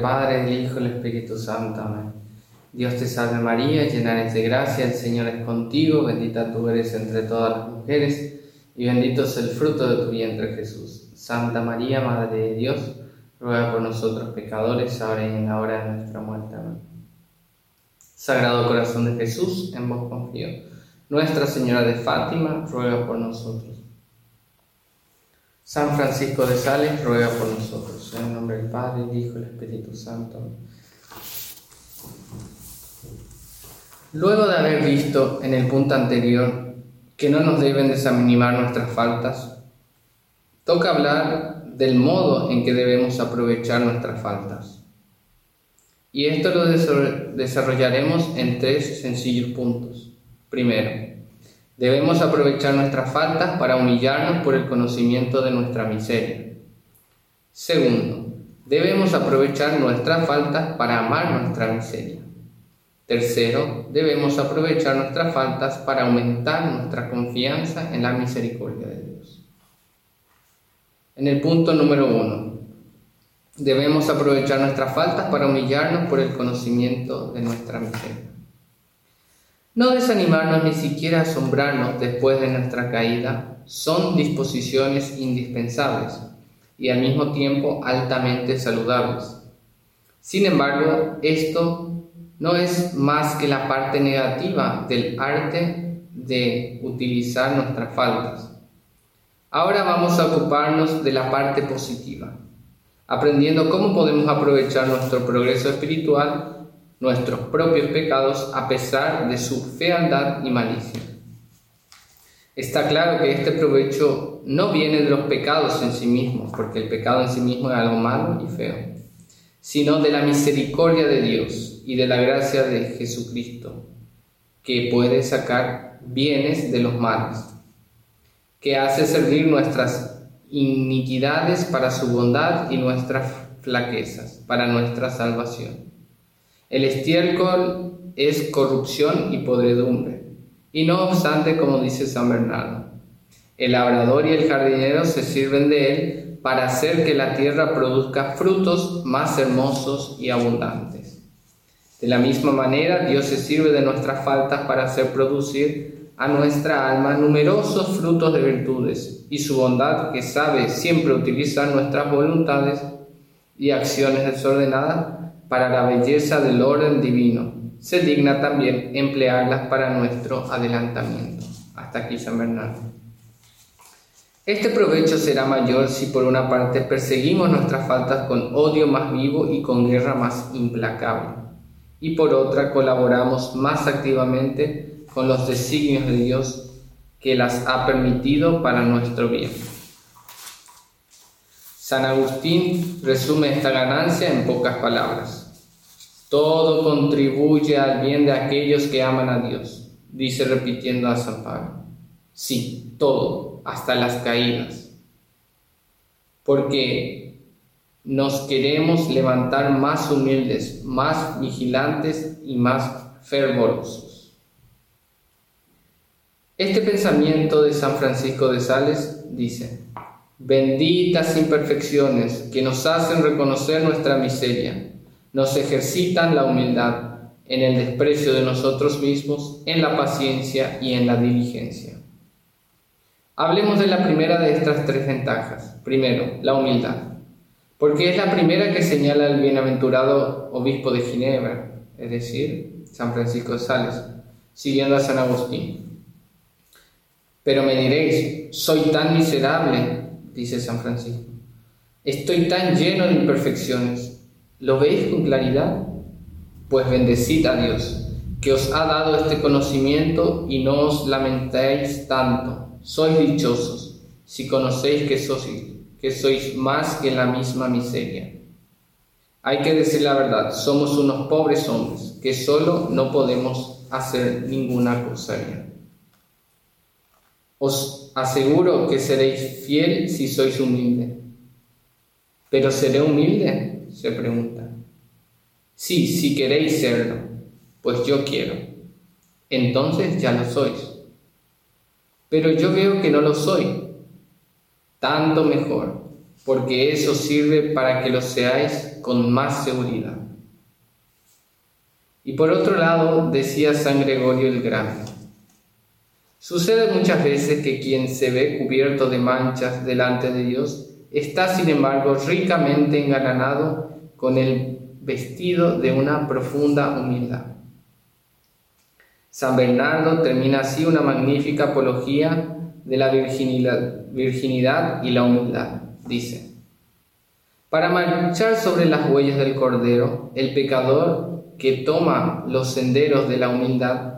Padre, del Hijo y del Espíritu Santo. Amén. Dios te salve María, llena eres de gracia, el Señor es contigo, bendita tú eres entre todas las mujeres, y bendito es el fruto de tu vientre Jesús. Santa María, Madre de Dios, ruega por nosotros pecadores, ahora y en la hora de nuestra muerte. Amén. Sagrado Corazón de Jesús, en vos confío. Nuestra Señora de Fátima, ruega por nosotros. San Francisco de Sales ruega por nosotros. En el nombre del Padre, del Hijo y del Espíritu Santo. Luego de haber visto en el punto anterior que no nos deben desanimar nuestras faltas, toca hablar del modo en que debemos aprovechar nuestras faltas. Y esto lo desarrollaremos en tres sencillos puntos. Primero, Debemos aprovechar nuestras faltas para humillarnos por el conocimiento de nuestra miseria. Segundo, debemos aprovechar nuestras faltas para amar nuestra miseria. Tercero, debemos aprovechar nuestras faltas para aumentar nuestra confianza en la misericordia de Dios. En el punto número uno, debemos aprovechar nuestras faltas para humillarnos por el conocimiento de nuestra miseria. No desanimarnos ni siquiera asombrarnos después de nuestra caída son disposiciones indispensables y al mismo tiempo altamente saludables. Sin embargo, esto no es más que la parte negativa del arte de utilizar nuestras faltas. Ahora vamos a ocuparnos de la parte positiva, aprendiendo cómo podemos aprovechar nuestro progreso espiritual nuestros propios pecados a pesar de su fealdad y malicia. Está claro que este provecho no viene de los pecados en sí mismos, porque el pecado en sí mismo es algo malo y feo, sino de la misericordia de Dios y de la gracia de Jesucristo, que puede sacar bienes de los males, que hace servir nuestras iniquidades para su bondad y nuestras flaquezas para nuestra salvación. El estiércol es corrupción y podredumbre. Y no obstante, como dice San Bernardo, el labrador y el jardinero se sirven de él para hacer que la tierra produzca frutos más hermosos y abundantes. De la misma manera, Dios se sirve de nuestras faltas para hacer producir a nuestra alma numerosos frutos de virtudes y su bondad que sabe siempre utilizar nuestras voluntades y acciones desordenadas para la belleza del orden divino, se digna también emplearlas para nuestro adelantamiento. Hasta aquí San Bernardo. Este provecho será mayor si por una parte perseguimos nuestras faltas con odio más vivo y con guerra más implacable, y por otra colaboramos más activamente con los designios de Dios que las ha permitido para nuestro bien. San Agustín resume esta ganancia en pocas palabras. Todo contribuye al bien de aquellos que aman a Dios, dice repitiendo a San Pablo. Sí, todo, hasta las caídas. Porque nos queremos levantar más humildes, más vigilantes y más fervorosos. Este pensamiento de San Francisco de Sales dice, benditas imperfecciones que nos hacen reconocer nuestra miseria, nos ejercitan la humildad en el desprecio de nosotros mismos, en la paciencia y en la diligencia. Hablemos de la primera de estas tres ventajas. Primero, la humildad, porque es la primera que señala el bienaventurado obispo de Ginebra, es decir, San Francisco de Sales, siguiendo a San Agustín. Pero me diréis, soy tan miserable, dice San Francisco. Estoy tan lleno de imperfecciones. ¿Lo veis con claridad? Pues bendecid a Dios, que os ha dado este conocimiento y no os lamentéis tanto. Sois dichosos si conocéis que sois, que sois más que la misma miseria. Hay que decir la verdad, somos unos pobres hombres que solo no podemos hacer ninguna cosa bien. Os aseguro que seréis fiel si sois humilde. ¿Pero seré humilde? se pregunta. Sí, si queréis serlo, pues yo quiero. Entonces ya lo sois. Pero yo veo que no lo soy. Tanto mejor, porque eso sirve para que lo seáis con más seguridad. Y por otro lado, decía San Gregorio el Grande, sucede muchas veces que quien se ve cubierto de manchas delante de Dios está sin embargo ricamente engalanado con el vestido de una profunda humildad. San Bernardo termina así una magnífica apología de la virginidad, y la humildad. Dice, para marchar sobre las huellas del Cordero, el pecador que toma los senderos de la humildad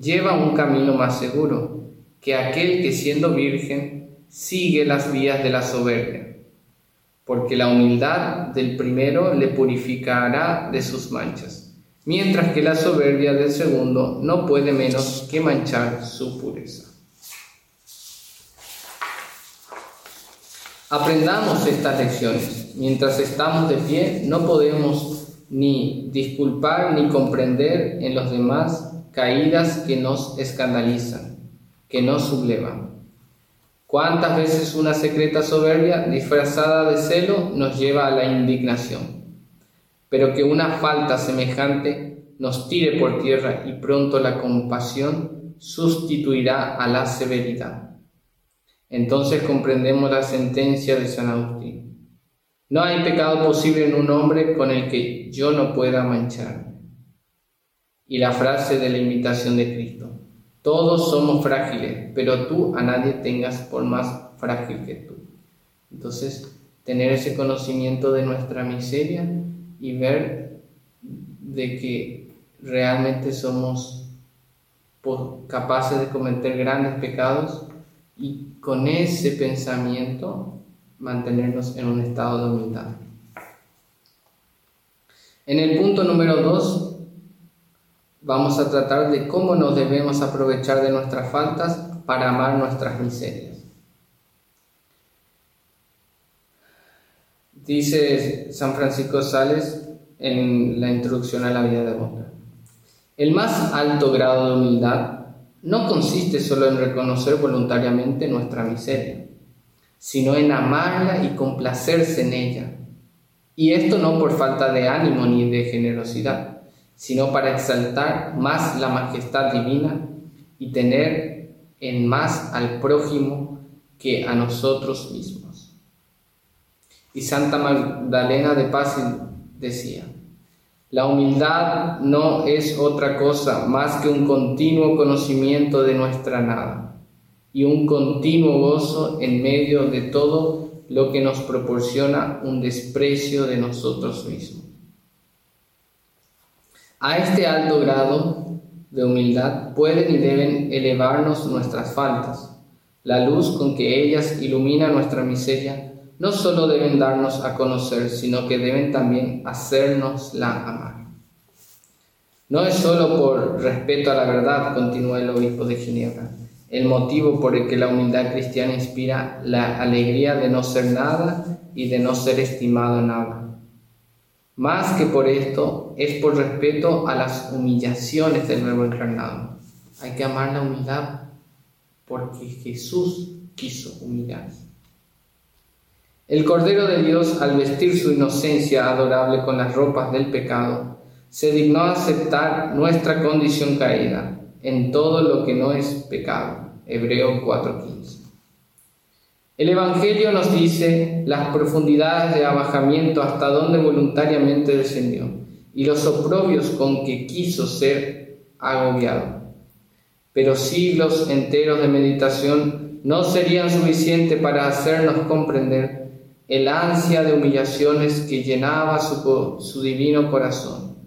lleva un camino más seguro que aquel que siendo virgen sigue las vías de la soberbia, porque la humildad del primero le purificará de sus manchas, mientras que la soberbia del segundo no puede menos que manchar su pureza. Aprendamos estas lecciones. Mientras estamos de pie, no podemos ni disculpar ni comprender en los demás caídas que nos escandalizan, que nos sublevan. ¿Cuántas veces una secreta soberbia disfrazada de celo nos lleva a la indignación? Pero que una falta semejante nos tire por tierra y pronto la compasión sustituirá a la severidad. Entonces comprendemos la sentencia de San Agustín. No hay pecado posible en un hombre con el que yo no pueda manchar. Y la frase de la invitación de Cristo. Todos somos frágiles, pero tú a nadie tengas por más frágil que tú. Entonces, tener ese conocimiento de nuestra miseria y ver de que realmente somos capaces de cometer grandes pecados y con ese pensamiento mantenernos en un estado de humildad. En el punto número dos vamos a tratar de cómo nos debemos aprovechar de nuestras faltas para amar nuestras miserias. Dice San Francisco Sales en la introducción a la vida de Boca. El más alto grado de humildad no consiste solo en reconocer voluntariamente nuestra miseria, sino en amarla y complacerse en ella. Y esto no por falta de ánimo ni de generosidad, sino para exaltar más la majestad divina y tener en más al prójimo que a nosotros mismos. Y Santa Magdalena de Paz decía, la humildad no es otra cosa más que un continuo conocimiento de nuestra nada y un continuo gozo en medio de todo lo que nos proporciona un desprecio de nosotros mismos. A este alto grado de humildad pueden y deben elevarnos nuestras faltas. La luz con que ellas ilumina nuestra miseria no solo deben darnos a conocer, sino que deben también hacernos la amar. No es solo por respeto a la verdad, continúa el obispo de Ginebra, el motivo por el que la humildad cristiana inspira la alegría de no ser nada y de no ser estimado nada. Más que por esto, es por respeto a las humillaciones del nuevo encarnado. Hay que amar la humildad porque Jesús quiso humillarse. El Cordero de Dios, al vestir su inocencia adorable con las ropas del pecado, se dignó aceptar nuestra condición caída en todo lo que no es pecado. Hebreo 4:15. El Evangelio nos dice las profundidades de abajamiento hasta donde voluntariamente descendió y los oprobios con que quiso ser agobiado. Pero siglos enteros de meditación no serían suficientes para hacernos comprender el ansia de humillaciones que llenaba su, su divino corazón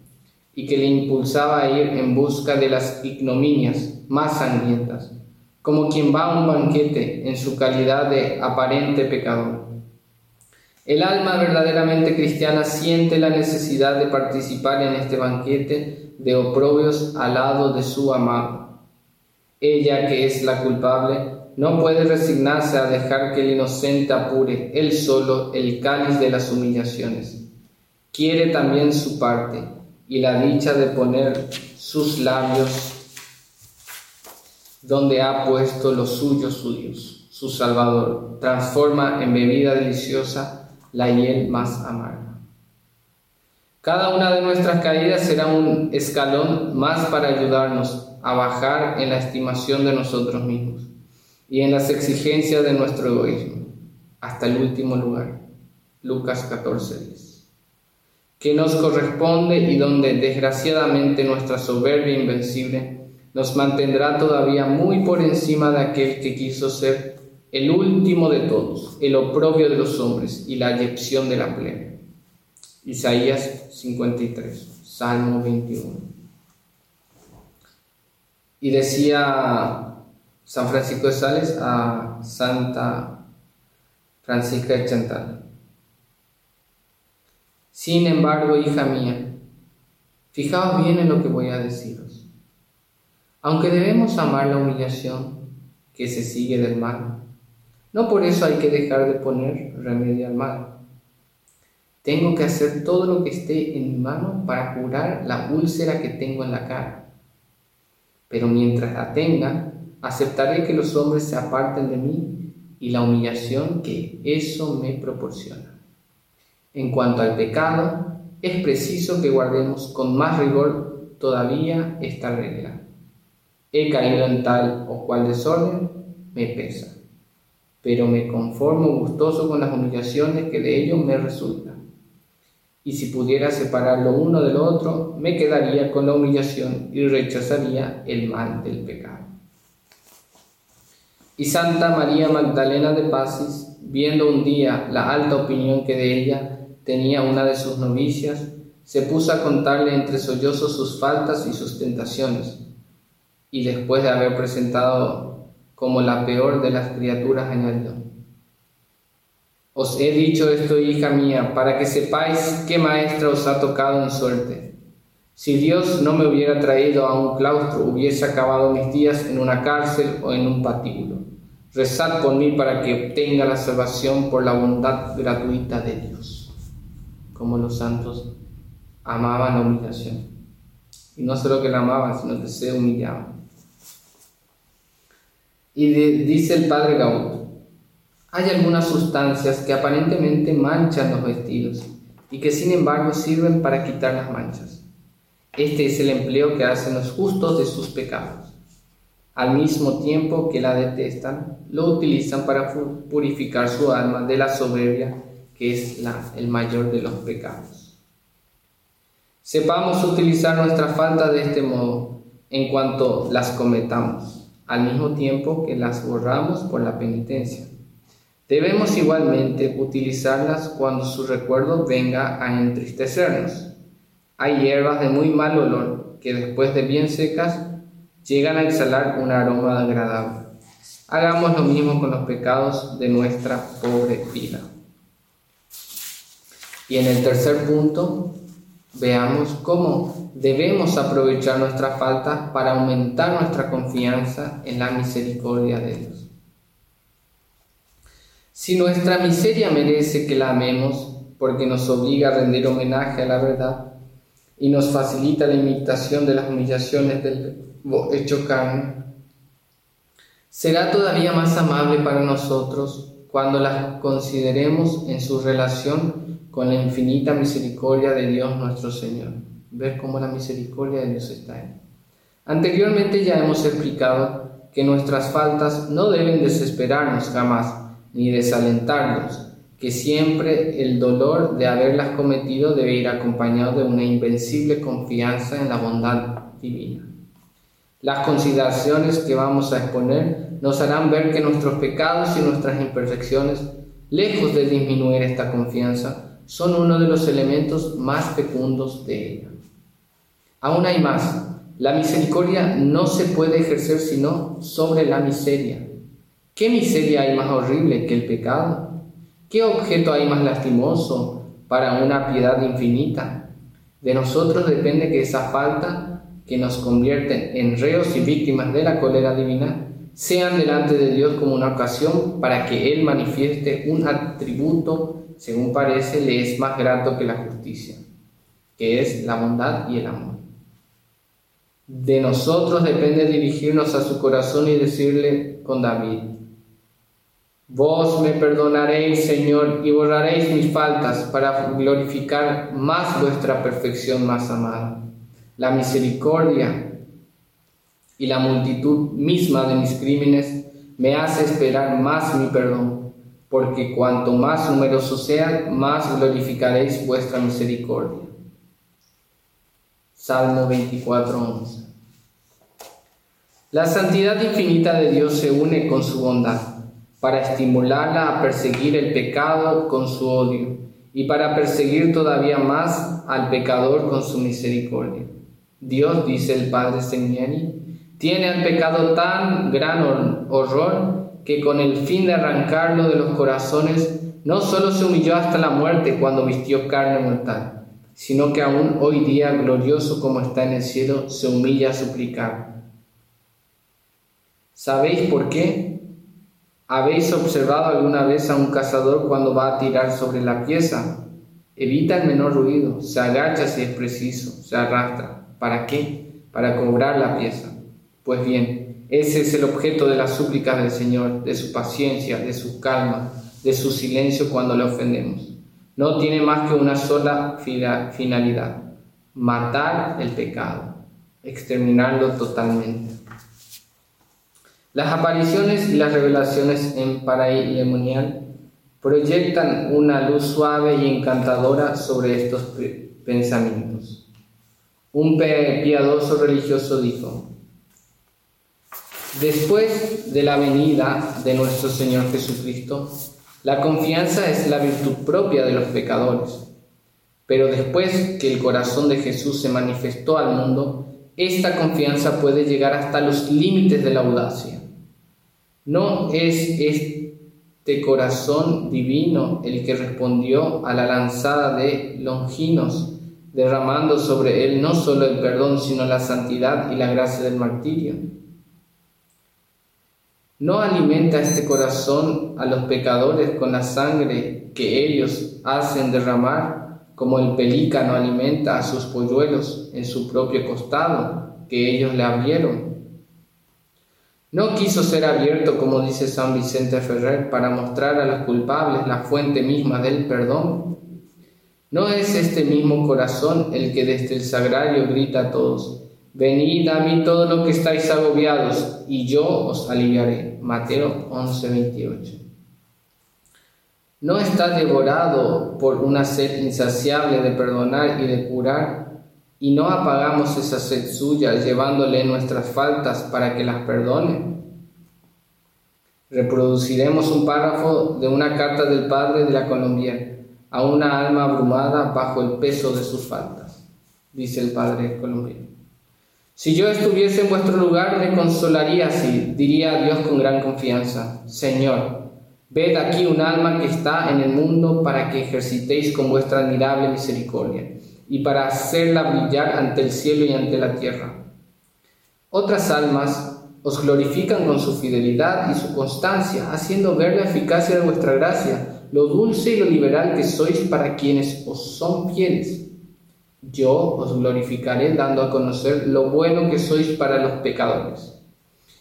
y que le impulsaba a ir en busca de las ignominias más sangrientas, como quien va a un banquete en su calidad de aparente pecador. El alma verdaderamente cristiana siente la necesidad de participar en este banquete de oprobios al lado de su amado. Ella, que es la culpable, no puede resignarse a dejar que el inocente apure él solo el cáliz de las humillaciones. Quiere también su parte y la dicha de poner sus labios donde ha puesto los suyos su Dios, su Salvador. Transforma en bebida deliciosa la hiel más amarga. Cada una de nuestras caídas será un escalón más para ayudarnos a bajar en la estimación de nosotros mismos y en las exigencias de nuestro egoísmo, hasta el último lugar, Lucas 14:10, que nos corresponde y donde desgraciadamente nuestra soberbia invencible nos mantendrá todavía muy por encima de aquel que quiso ser el último de todos, el oprobio de los hombres y la ayepción de la plebe. Isaías 53, Salmo 21. Y decía San Francisco de Sales a Santa Francisca de Chantal. Sin embargo, hija mía, fijaos bien en lo que voy a deciros. Aunque debemos amar la humillación que se sigue del mal, no por eso hay que dejar de poner remedio al mal. Tengo que hacer todo lo que esté en mi mano para curar la úlcera que tengo en la cara. Pero mientras la tenga, aceptaré que los hombres se aparten de mí y la humillación que eso me proporciona. En cuanto al pecado, es preciso que guardemos con más rigor todavía esta regla. He caído en tal o cual desorden, me pesa, pero me conformo gustoso con las humillaciones que de ello me resultan y si pudiera separar lo uno del otro, me quedaría con la humillación y rechazaría el mal del pecado. Y Santa María Magdalena de Pasis, viendo un día la alta opinión que de ella tenía una de sus novicias, se puso a contarle entre sollozos sus faltas y sus tentaciones, y después de haber presentado como la peor de las criaturas, añadió, os he dicho esto, hija mía, para que sepáis qué maestra os ha tocado en suerte. Si Dios no me hubiera traído a un claustro, hubiese acabado mis días en una cárcel o en un patíbulo. Rezad por mí para que obtenga la salvación por la bondad gratuita de Dios. Como los santos amaban la humillación. Y no solo que la amaban, sino que se humillaban. Y dice el padre Gaud, hay algunas sustancias que aparentemente manchan los vestidos y que sin embargo sirven para quitar las manchas. Este es el empleo que hacen los justos de sus pecados. Al mismo tiempo que la detestan, lo utilizan para purificar su alma de la soberbia, que es el mayor de los pecados. Sepamos utilizar nuestra falta de este modo en cuanto las cometamos, al mismo tiempo que las borramos por la penitencia. Debemos igualmente utilizarlas cuando su recuerdo venga a entristecernos. Hay hierbas de muy mal olor que después de bien secas llegan a exhalar un aroma agradable. Hagamos lo mismo con los pecados de nuestra pobre vida. Y en el tercer punto, veamos cómo debemos aprovechar nuestra falta para aumentar nuestra confianza en la misericordia de Dios. Si nuestra miseria merece que la amemos, porque nos obliga a rendir homenaje a la verdad y nos facilita la imitación de las humillaciones del hecho carne, será todavía más amable para nosotros cuando las consideremos en su relación con la infinita misericordia de Dios nuestro Señor. Ver cómo la misericordia de Dios está en. Anteriormente ya hemos explicado que nuestras faltas no deben desesperarnos jamás, ni desalentarlos, que siempre el dolor de haberlas cometido debe ir acompañado de una invencible confianza en la bondad divina. Las consideraciones que vamos a exponer nos harán ver que nuestros pecados y nuestras imperfecciones, lejos de disminuir esta confianza, son uno de los elementos más fecundos de ella. Aún hay más. La misericordia no se puede ejercer sino sobre la miseria. ¿Qué miseria hay más horrible que el pecado? ¿Qué objeto hay más lastimoso para una piedad infinita? De nosotros depende que esa falta que nos convierte en reos y víctimas de la cólera divina sean delante de Dios como una ocasión para que Él manifieste un atributo, según parece, le es más grato que la justicia, que es la bondad y el amor. De nosotros depende dirigirnos a su corazón y decirle con David, Vos me perdonaréis, Señor, y borraréis mis faltas para glorificar más vuestra perfección más amada. La misericordia y la multitud misma de mis crímenes me hace esperar más mi perdón, porque cuanto más numerosos sean, más glorificaréis vuestra misericordia. Salmo 24:11 La santidad infinita de Dios se une con su bondad para estimularla a perseguir el pecado con su odio y para perseguir todavía más al pecador con su misericordia. Dios, dice el padre Segnani, tiene al pecado tan gran horror que con el fin de arrancarlo de los corazones no solo se humilló hasta la muerte cuando vistió carne mortal, sino que aún hoy día, glorioso como está en el cielo, se humilla a suplicar. ¿Sabéis por qué? ¿Habéis observado alguna vez a un cazador cuando va a tirar sobre la pieza? Evita el menor ruido, se agacha si es preciso, se arrastra. ¿Para qué? Para cobrar la pieza. Pues bien, ese es el objeto de las súplicas del Señor, de su paciencia, de su calma, de su silencio cuando le ofendemos. No tiene más que una sola finalidad, matar el pecado, exterminarlo totalmente. Las apariciones y las revelaciones en Paraílemonial proyectan una luz suave y encantadora sobre estos pensamientos. Un piadoso religioso dijo, Después de la venida de nuestro Señor Jesucristo, la confianza es la virtud propia de los pecadores. Pero después que el corazón de Jesús se manifestó al mundo, esta confianza puede llegar hasta los límites de la audacia. ¿No es este corazón divino el que respondió a la lanzada de Longinos, derramando sobre él no solo el perdón, sino la santidad y la gracia del martirio? ¿No alimenta este corazón a los pecadores con la sangre que ellos hacen derramar, como el pelícano alimenta a sus polluelos en su propio costado que ellos le abrieron? No quiso ser abierto, como dice San Vicente Ferrer, para mostrar a los culpables la fuente misma del perdón. ¿No es este mismo corazón el que desde el sagrario grita a todos, venid a mí todo lo que estáis agobiados, y yo os aliviaré? Mateo 11:28. ¿No está devorado por una sed insaciable de perdonar y de curar? y no apagamos esa sed suya llevándole nuestras faltas para que las perdone. Reproduciremos un párrafo de una carta del padre de la colombiana a una alma abrumada bajo el peso de sus faltas, dice el padre colombiano. Si yo estuviese en vuestro lugar, me consolaría así, diría Dios con gran confianza, Señor, ved aquí un alma que está en el mundo para que ejercitéis con vuestra admirable misericordia y para hacerla brillar ante el cielo y ante la tierra. Otras almas os glorifican con su fidelidad y su constancia, haciendo ver la eficacia de vuestra gracia, lo dulce y lo liberal que sois para quienes os son fieles. Yo os glorificaré dando a conocer lo bueno que sois para los pecadores,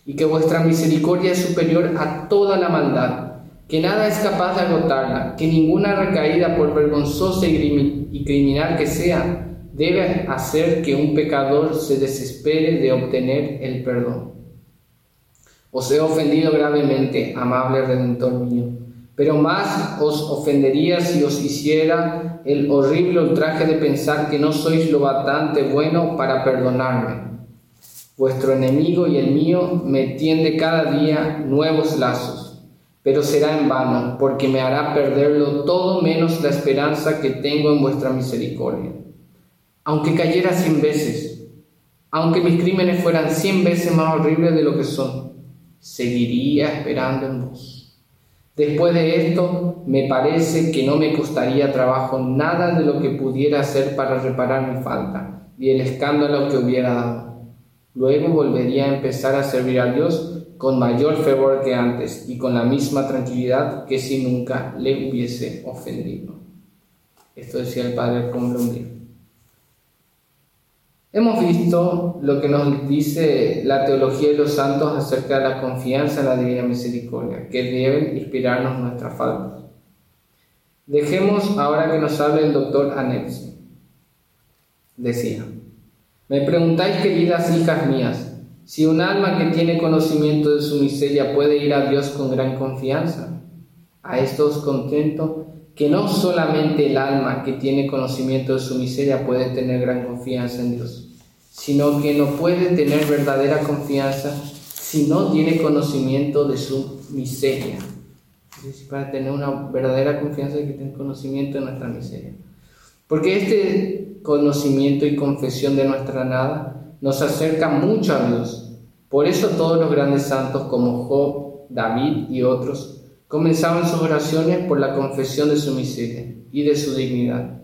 y que vuestra misericordia es superior a toda la maldad que nada es capaz de agotarla, que ninguna recaída, por vergonzosa y criminal que sea, debe hacer que un pecador se desespere de obtener el perdón. Os he ofendido gravemente, amable Redentor mío, pero más os ofendería si os hiciera el horrible ultraje de pensar que no sois lo bastante bueno para perdonarme. Vuestro enemigo y el mío me tiende cada día nuevos lazos pero será en vano, porque me hará perderlo todo menos la esperanza que tengo en vuestra misericordia. Aunque cayera cien veces, aunque mis crímenes fueran cien veces más horribles de lo que son, seguiría esperando en vos. Después de esto, me parece que no me costaría trabajo nada de lo que pudiera hacer para reparar mi falta y el escándalo que hubiera dado. Luego volvería a empezar a servir a Dios con mayor fervor que antes y con la misma tranquilidad que si nunca le hubiese ofendido. Esto decía el padre Colombia. Hemos visto lo que nos dice la teología de los santos acerca de la confianza en la divina misericordia, que deben inspirarnos nuestras faltas. Dejemos ahora que nos hable el doctor Anexi. Decía, me preguntáis, queridas hijas mías, si un alma que tiene conocimiento de su miseria puede ir a Dios con gran confianza. A esto os contento que no solamente el alma que tiene conocimiento de su miseria puede tener gran confianza en Dios, sino que no puede tener verdadera confianza si no tiene conocimiento de su miseria. para tener una verdadera confianza hay que tener conocimiento de nuestra miseria. Porque este conocimiento y confesión de nuestra nada nos acerca mucho a Dios. Por eso todos los grandes santos como Job, David y otros Comenzaban sus oraciones por la confesión de su miseria y de su dignidad.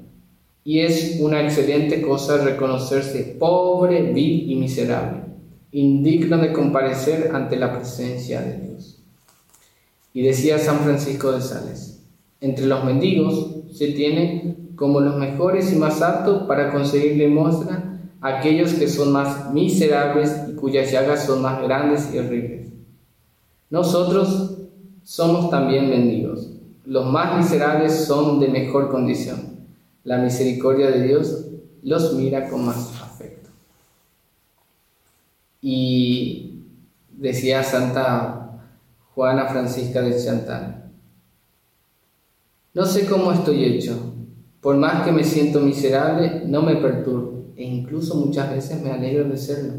Y es una excelente cosa reconocerse pobre, vil y miserable, indigno de comparecer ante la presencia de Dios. Y decía San Francisco de Sales, entre los mendigos se tiene como los mejores y más aptos para conseguir limosna aquellos que son más miserables y cuyas llagas son más grandes y horribles. Nosotros somos también mendigos. Los más miserables son de mejor condición. La misericordia de Dios los mira con más afecto. Y decía Santa Juana Francisca de Chantal, no sé cómo estoy hecho, por más que me siento miserable, no me perturbo e incluso muchas veces me alegro de serlo,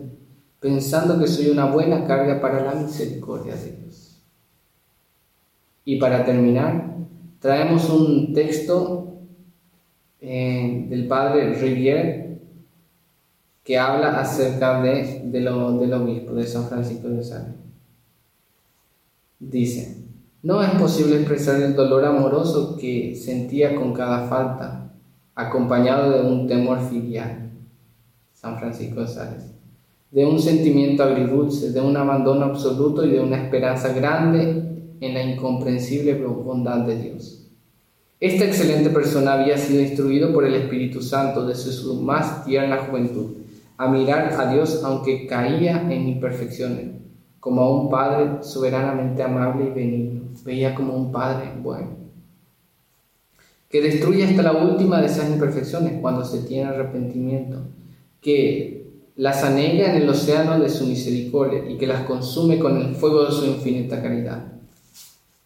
pensando que soy una buena carga para la misericordia de Dios. Y para terminar, traemos un texto eh, del padre Rivière que habla acerca de, de lo, del obispo de San Francisco de Sales. Dice, no es posible expresar el dolor amoroso que sentía con cada falta, acompañado de un temor filial. San Francisco de Sales. De un sentimiento agridulce, de un abandono absoluto y de una esperanza grande en la incomprensible bondad de Dios. Esta excelente persona había sido instruido por el Espíritu Santo desde su más tierna juventud a mirar a Dios aunque caía en imperfecciones, como a un Padre soberanamente amable y benigno, veía como un Padre bueno, que destruye hasta la última de esas imperfecciones cuando se tiene arrepentimiento, que las anega en el océano de su misericordia y que las consume con el fuego de su infinita caridad.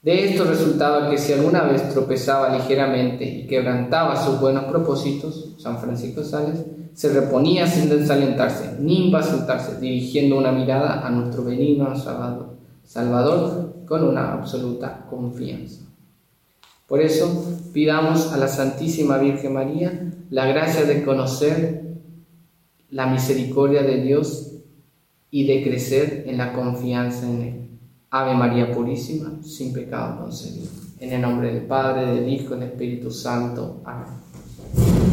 De esto resultaba que si alguna vez tropezaba ligeramente y quebrantaba sus buenos propósitos, San Francisco Sales se reponía sin desalentarse ni impacientarse, dirigiendo una mirada a nuestro benigno Salvador, Salvador con una absoluta confianza. Por eso pidamos a la Santísima Virgen María la gracia de conocer la misericordia de Dios y de crecer en la confianza en Él. Ave María Purísima, sin pecado concebida. En el nombre del Padre, del Hijo y del Espíritu Santo. Amén.